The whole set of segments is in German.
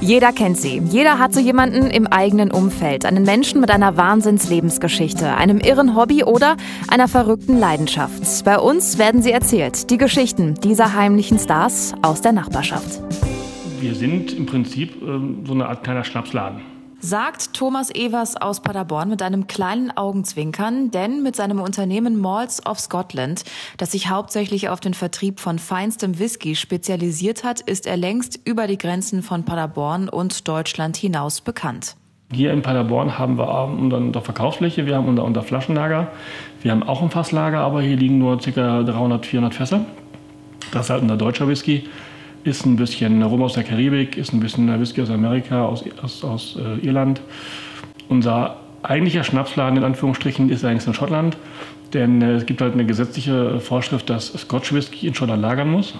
Jeder kennt sie. Jeder hat so jemanden im eigenen Umfeld. Einen Menschen mit einer Wahnsinnslebensgeschichte, einem irren Hobby oder einer verrückten Leidenschaft. Bei uns werden sie erzählt. Die Geschichten dieser heimlichen Stars aus der Nachbarschaft. Wir sind im Prinzip ähm, so eine Art kleiner Schnapsladen sagt Thomas Evers aus Paderborn mit einem kleinen Augenzwinkern, denn mit seinem Unternehmen Malls of Scotland, das sich hauptsächlich auf den Vertrieb von feinstem Whisky spezialisiert hat, ist er längst über die Grenzen von Paderborn und Deutschland hinaus bekannt. Hier in Paderborn haben wir unter Verkaufsfläche, wir haben unser, unser Flaschenlager, wir haben auch ein Fasslager, aber hier liegen nur ca. 300, 400 Fässer. Das ist halt unser deutscher Whisky ist ein bisschen Rum aus der Karibik, ist ein bisschen Whisky aus Amerika, aus, aus, aus äh, Irland. Unser eigentlicher Schnapsladen in Anführungsstrichen ist eigentlich in Schottland, denn äh, es gibt halt eine gesetzliche Vorschrift, dass Scotch Whisky in Schottland lagern muss.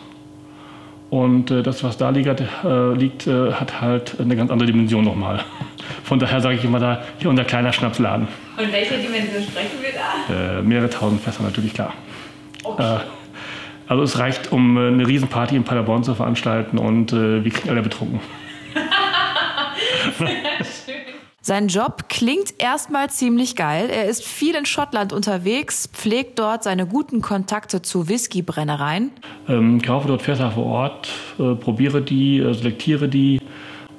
Und äh, das, was da liegt, äh, liegt äh, hat halt eine ganz andere Dimension nochmal. Von daher sage ich immer da, hier unser kleiner Schnapsladen. Und welche Dimension sprechen wir da? Äh, mehrere tausend Fässer natürlich, klar. Okay. Also es reicht, um äh, eine Riesenparty in Paderborn zu veranstalten und äh, wir kriegen alle betrunken. Sein Job klingt erstmal ziemlich geil. Er ist viel in Schottland unterwegs, pflegt dort seine guten Kontakte zu Whiskybrennereien. Ähm, kaufe dort Fässer vor Ort, äh, probiere die, äh, selektiere die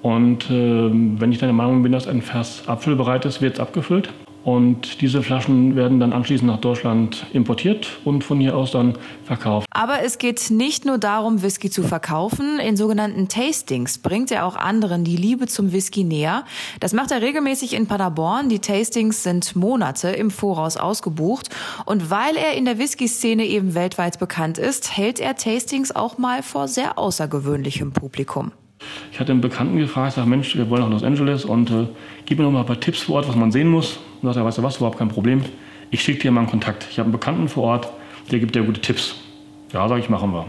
und äh, wenn ich der Meinung bin, dass ein Fass abfüllbereit ist, wird es abgefüllt. Und diese Flaschen werden dann anschließend nach Deutschland importiert und von hier aus dann verkauft. Aber es geht nicht nur darum, Whisky zu verkaufen. In sogenannten Tastings bringt er auch anderen die Liebe zum Whisky näher. Das macht er regelmäßig in Paderborn. Die Tastings sind Monate im Voraus ausgebucht. Und weil er in der Whisky-Szene eben weltweit bekannt ist, hält er Tastings auch mal vor sehr außergewöhnlichem Publikum. Ich hatte einen Bekannten gefragt, sag, Mensch, wir wollen nach Los Angeles und äh, gib mir noch mal ein paar Tipps vor Ort, was man sehen muss. Und sagt er, weißt du was, überhaupt kein Problem. Ich schicke dir mal einen Kontakt. Ich habe einen Bekannten vor Ort, der gibt dir gute Tipps. Ja, sag ich, machen wir.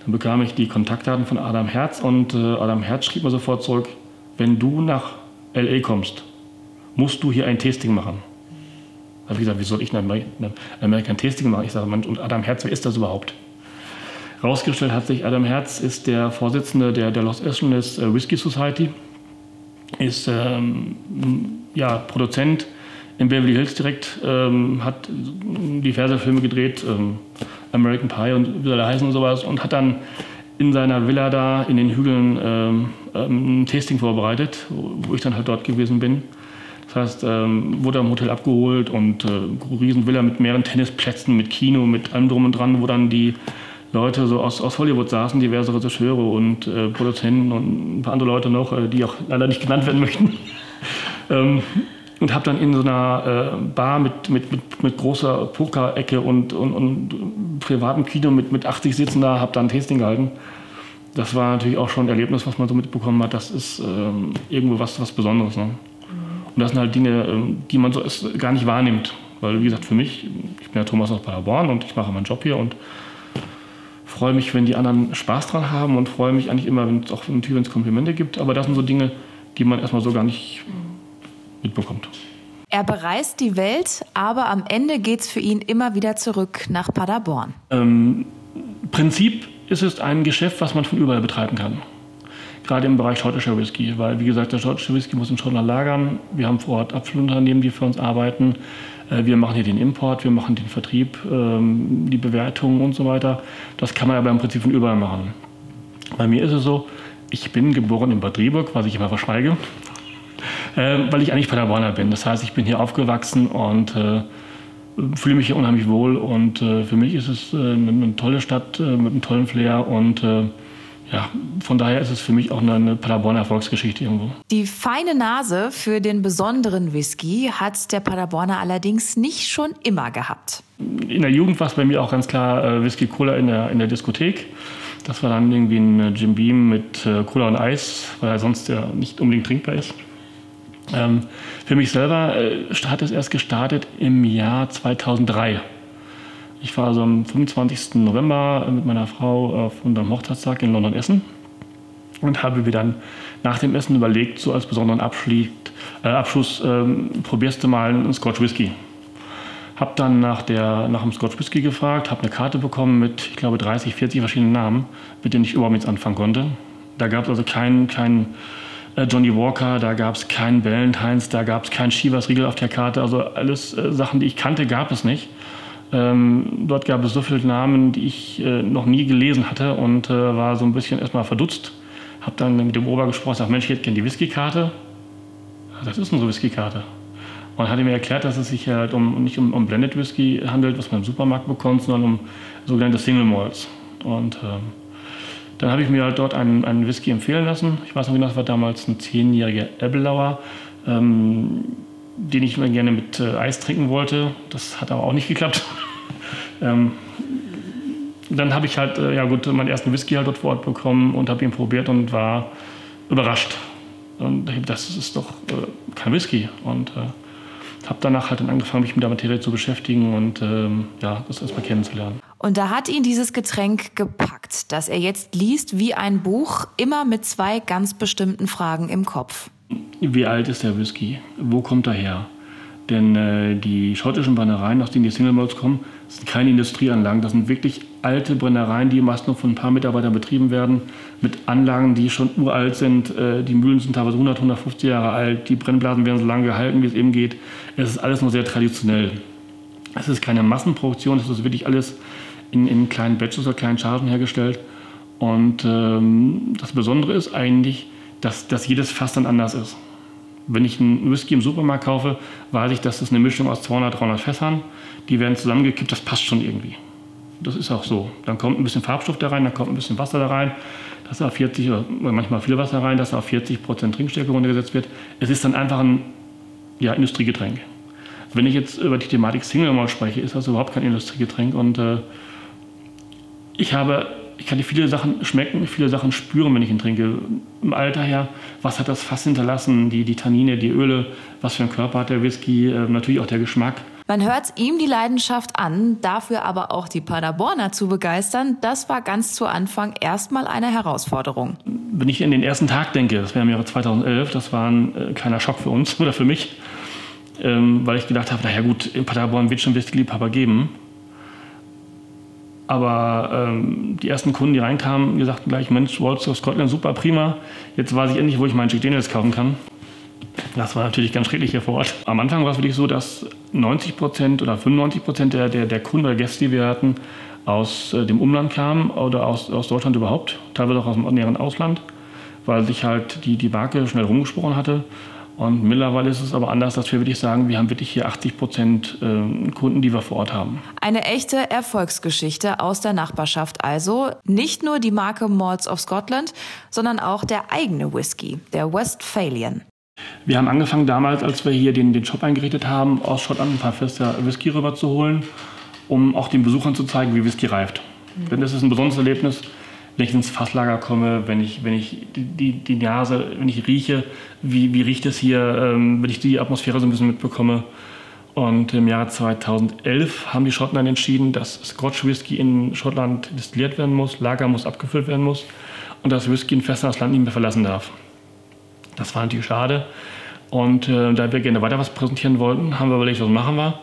Dann bekam ich die Kontaktdaten von Adam Herz und äh, Adam Herz schrieb mir sofort zurück, wenn du nach LA kommst, musst du hier ein Tasting machen. Da habe ich gesagt, wie soll ich in Amerika ein Tasting machen? Ich sage, Mensch, und Adam Herz, wer ist das überhaupt? Rausgestellt hat sich, Adam Herz ist der Vorsitzende der, der Los Angeles äh, Whisky Society, ist ähm, ja, Produzent in Beverly Hills direkt, ähm, hat diverse Filme gedreht, ähm, American Pie und wie soll er heißen und sowas, und hat dann in seiner Villa da in den Hügeln ähm, ähm ein Tasting vorbereitet, wo ich dann halt dort gewesen bin. Das heißt, ähm, wurde am Hotel abgeholt und äh, Riesenvilla mit mehreren Tennisplätzen, mit Kino, mit allem drum und dran, wo dann die Leute so aus, aus Hollywood saßen, diverse Regisseure und äh, Produzenten und ein paar andere Leute noch, äh, die auch leider nicht genannt werden möchten. ähm, und habe dann in so einer äh, Bar mit, mit, mit, mit großer Pokerecke und, und, und privatem Kino mit, mit 80 Sitzen da, habe dann ein Tasting gehalten. Das war natürlich auch schon ein Erlebnis, was man so mitbekommen hat. Das ist ähm, irgendwo was, was Besonderes. Ne? Und das sind halt Dinge, ähm, die man so gar nicht wahrnimmt. Weil, wie gesagt, für mich, ich bin ja Thomas aus Paderborn und ich mache meinen Job hier und freue mich, wenn die anderen Spaß dran haben und freue mich eigentlich immer, wenn es auch natürlich wenn es Komplimente gibt. Aber das sind so Dinge, die man erstmal so gar nicht mitbekommt. Er bereist die Welt, aber am Ende geht es für ihn immer wieder zurück nach Paderborn. Ähm, Prinzip ist es ein Geschäft, was man von überall betreiben kann. Gerade im Bereich schottischer Whisky, weil wie gesagt, der schottische Whisky muss in Schottland lagern. Wir haben vor Ort Abfüllunternehmen, die für uns arbeiten. Äh, wir machen hier den Import, wir machen den Vertrieb, ähm, die Bewertung und so weiter. Das kann man aber im Prinzip von überall machen. Bei mir ist es so, ich bin geboren in Bad Rieburg, was ich immer verschweige, äh, weil ich eigentlich Paderborner bin. Das heißt, ich bin hier aufgewachsen und äh, fühle mich hier unheimlich wohl. Und für mich ist es eine, tolle Stadt mit einem tollen Flair und ja, von daher ist es für mich auch eine Paderborner Erfolgsgeschichte irgendwo. Die feine Nase für den besonderen Whisky hat der Paderborner allerdings nicht schon immer gehabt. In der Jugend war es bei mir auch ganz klar äh, Whisky Cola in der, in der Diskothek. Das war dann irgendwie ein äh, Jim Beam mit äh, Cola und Eis, weil er sonst ja nicht unbedingt trinkbar ist. Ähm, für mich selber äh, hat es erst gestartet im Jahr 2003. Ich war also am 25. November mit meiner Frau auf unserem Hochzeitstag in London essen und habe mir dann nach dem Essen überlegt, so als besonderen Abschluss, äh, Abschluss ähm, probierst du mal einen Scotch Whisky. Hab dann nach, der, nach dem Scotch Whisky gefragt, habe eine Karte bekommen mit, ich glaube, 30, 40 verschiedenen Namen, mit denen ich überhaupt nichts anfangen konnte. Da gab es also keinen kein, äh, Johnny Walker, da gab es keinen Valentines, da gab es keinen Chivas Riegel auf der Karte. Also alles äh, Sachen, die ich kannte, gab es nicht. Ähm, dort gab es so viele Namen, die ich äh, noch nie gelesen hatte und äh, war so ein bisschen erstmal verdutzt. Hab dann mit dem Ober gesprochen, sag, Mensch, ich hätte gerne die Whiskykarte. Das ist unsere Whiskykarte. Und hat mir erklärt, dass es sich halt um, nicht um, um Blended Whisky handelt, was man im Supermarkt bekommt, sondern um sogenannte Single Malts. Und ähm, dann habe ich mir halt dort einen, einen Whisky empfehlen lassen. Ich weiß noch genau, das war damals ein zehnjähriger Ebbelauer, ähm, den ich mir gerne mit äh, Eis trinken wollte. Das hat aber auch nicht geklappt. ähm, dann habe ich halt, äh, ja gut, meinen ersten Whisky halt dort vor Ort bekommen und habe ihn probiert und war überrascht. Und das ist doch äh, kein Whisky. Und äh, habe danach halt dann angefangen, mich mit der Materie zu beschäftigen und ähm, ja, das erstmal kennenzulernen. Und da hat ihn dieses Getränk gepackt, das er jetzt liest wie ein Buch, immer mit zwei ganz bestimmten Fragen im Kopf. Wie alt ist der Whisky? Wo kommt er her? Denn äh, die schottischen Brennereien, aus denen die Single Malts kommen, sind keine Industrieanlagen. Das sind wirklich alte Brennereien, die meist noch von ein paar Mitarbeitern betrieben werden, mit Anlagen, die schon uralt sind. Äh, die Mühlen sind teilweise 100, 150 Jahre alt. Die Brennblasen werden so lange gehalten, wie es eben geht. Es ist alles noch sehr traditionell. Es ist keine Massenproduktion, es ist wirklich alles in, in kleinen Batches oder kleinen Chargen hergestellt. Und ähm, das Besondere ist eigentlich, dass, dass jedes Fass dann anders ist. Wenn ich einen Whisky im Supermarkt kaufe, weiß ich, dass das eine Mischung aus 200, 300 Fässern. Die werden zusammengekippt, das passt schon irgendwie. Das ist auch so. Dann kommt ein bisschen Farbstoff da rein, dann kommt ein bisschen Wasser da rein, dass auf 40 oder manchmal viel Wasser rein, dass auf 40 Prozent Trinkstärke runtergesetzt wird. Es ist dann einfach ein ja, Industriegetränk. Wenn ich jetzt über die Thematik Single mal spreche, ist das überhaupt kein Industriegetränk und äh, ich habe, ich kann viele Sachen schmecken, viele Sachen spüren, wenn ich ihn trinke. Im Alter her, was hat das Fass hinterlassen, die, die Tannine, die Öle, was für einen Körper hat der Whisky, äh, natürlich auch der Geschmack. Man hört ihm die Leidenschaft an, dafür aber auch die Paderborner zu begeistern, das war ganz zu Anfang erstmal eine Herausforderung. Wenn ich in den ersten Tag denke, das wäre im Jahre 2011, das war ein äh, kleiner Schock für uns oder für mich, ähm, weil ich gedacht habe, naja gut, in Paderborn wird schon Whisky-Liebhaber geben. Aber ähm, die ersten Kunden, die reinkamen, sagten gleich, Mensch, Walls of Scotland, super, prima. Jetzt weiß ich endlich, wo ich meinen Jack Daniels kaufen kann. Das war natürlich ganz schrecklich hier vor Ort. Am Anfang war es wirklich so, dass 90 Prozent oder 95 Prozent der, der, der Kunden oder Gäste, die wir hatten, aus äh, dem Umland kamen oder aus, aus Deutschland überhaupt, teilweise auch aus dem näheren Ausland, weil sich halt die, die Marke schnell rumgesprochen hatte. Und mittlerweile ist es aber anders, dass wir wirklich sagen, wir haben wirklich hier 80 Prozent äh, Kunden, die wir vor Ort haben. Eine echte Erfolgsgeschichte aus der Nachbarschaft also. Nicht nur die Marke Malts of Scotland, sondern auch der eigene Whisky, der Westphalian. Wir haben angefangen damals, als wir hier den, den Shop eingerichtet haben, aus Schottland ein paar Fässer Whisky rüber zu holen, um auch den Besuchern zu zeigen, wie Whisky reift. Mhm. Denn das ist ein besonderes Erlebnis wenn ich ins Fasslager komme, wenn ich, wenn ich die, die Nase, wenn ich rieche, wie, wie riecht es hier, ähm, wenn ich die Atmosphäre so ein bisschen mitbekomme. Und im Jahr 2011 haben die Schotten dann entschieden, dass Scotch Whisky in Schottland destilliert werden muss, Lager muss abgefüllt werden muss und dass Whisky in Fässern das Land nicht mehr verlassen darf. Das war natürlich schade. Und äh, da wir gerne weiter was präsentieren wollten, haben wir überlegt, was machen wir.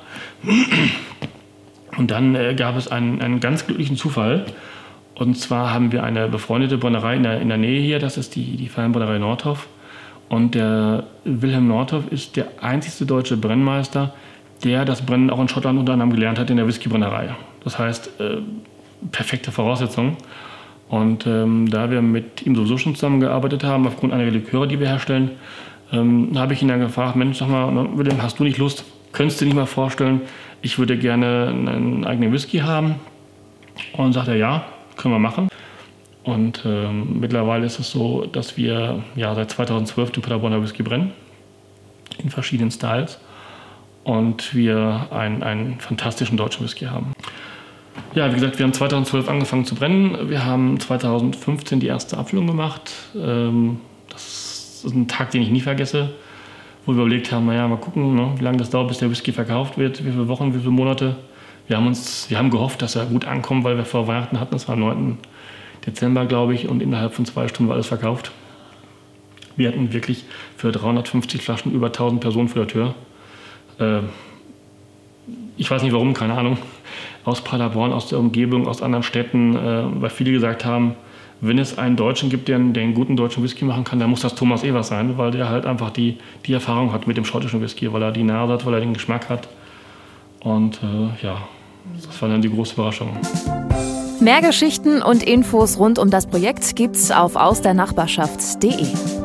Und dann äh, gab es einen, einen ganz glücklichen Zufall. Und zwar haben wir eine befreundete Brennerei in der, in der Nähe hier, das ist die, die Fernbrennerei Nordhoff. Und der Wilhelm Nordhoff ist der einzigste deutsche Brennmeister, der das Brennen auch in Schottland unter anderem gelernt hat in der Whiskybrennerei. Das heißt, äh, perfekte Voraussetzungen. Und ähm, da wir mit ihm sowieso schon zusammengearbeitet haben, aufgrund einer Liköre, die wir herstellen, ähm, habe ich ihn dann gefragt, Mensch, sag mal, Wilhelm, hast du nicht Lust, könntest du dir nicht mal vorstellen, ich würde gerne einen eigenen Whisky haben? Und sagt er, ja, können wir machen. Und ähm, mittlerweile ist es so, dass wir ja, seit 2012 den Paderborner Whisky brennen, in verschiedenen Styles. Und wir einen, einen fantastischen deutschen Whisky haben. Ja, wie gesagt, wir haben 2012 angefangen zu brennen. Wir haben 2015 die erste Abfüllung gemacht. Ähm, das ist ein Tag, den ich nie vergesse, wo wir überlegt haben, naja, mal gucken, ne, wie lange das dauert, bis der Whisky verkauft wird, wie viele Wochen, wie viele Monate. Wir haben, uns, wir haben gehofft, dass er gut ankommt, weil wir vor Weihnachten hatten. Das war am 9. Dezember, glaube ich, und innerhalb von zwei Stunden war alles verkauft. Wir hatten wirklich für 350 Flaschen über 1000 Personen vor der Tür. Äh, ich weiß nicht warum, keine Ahnung. Aus Paderborn, aus der Umgebung, aus anderen Städten, äh, weil viele gesagt haben, wenn es einen Deutschen gibt, der einen, der einen, guten deutschen Whisky machen kann, dann muss das Thomas Evers sein, weil der halt einfach die, die Erfahrung hat mit dem schottischen Whisky, weil er die Nase hat, weil er den Geschmack hat. Und äh, ja, das war dann die große Überraschung. Mehr Geschichten und Infos rund um das Projekt gibt's auf ausdernachbarschaft.de.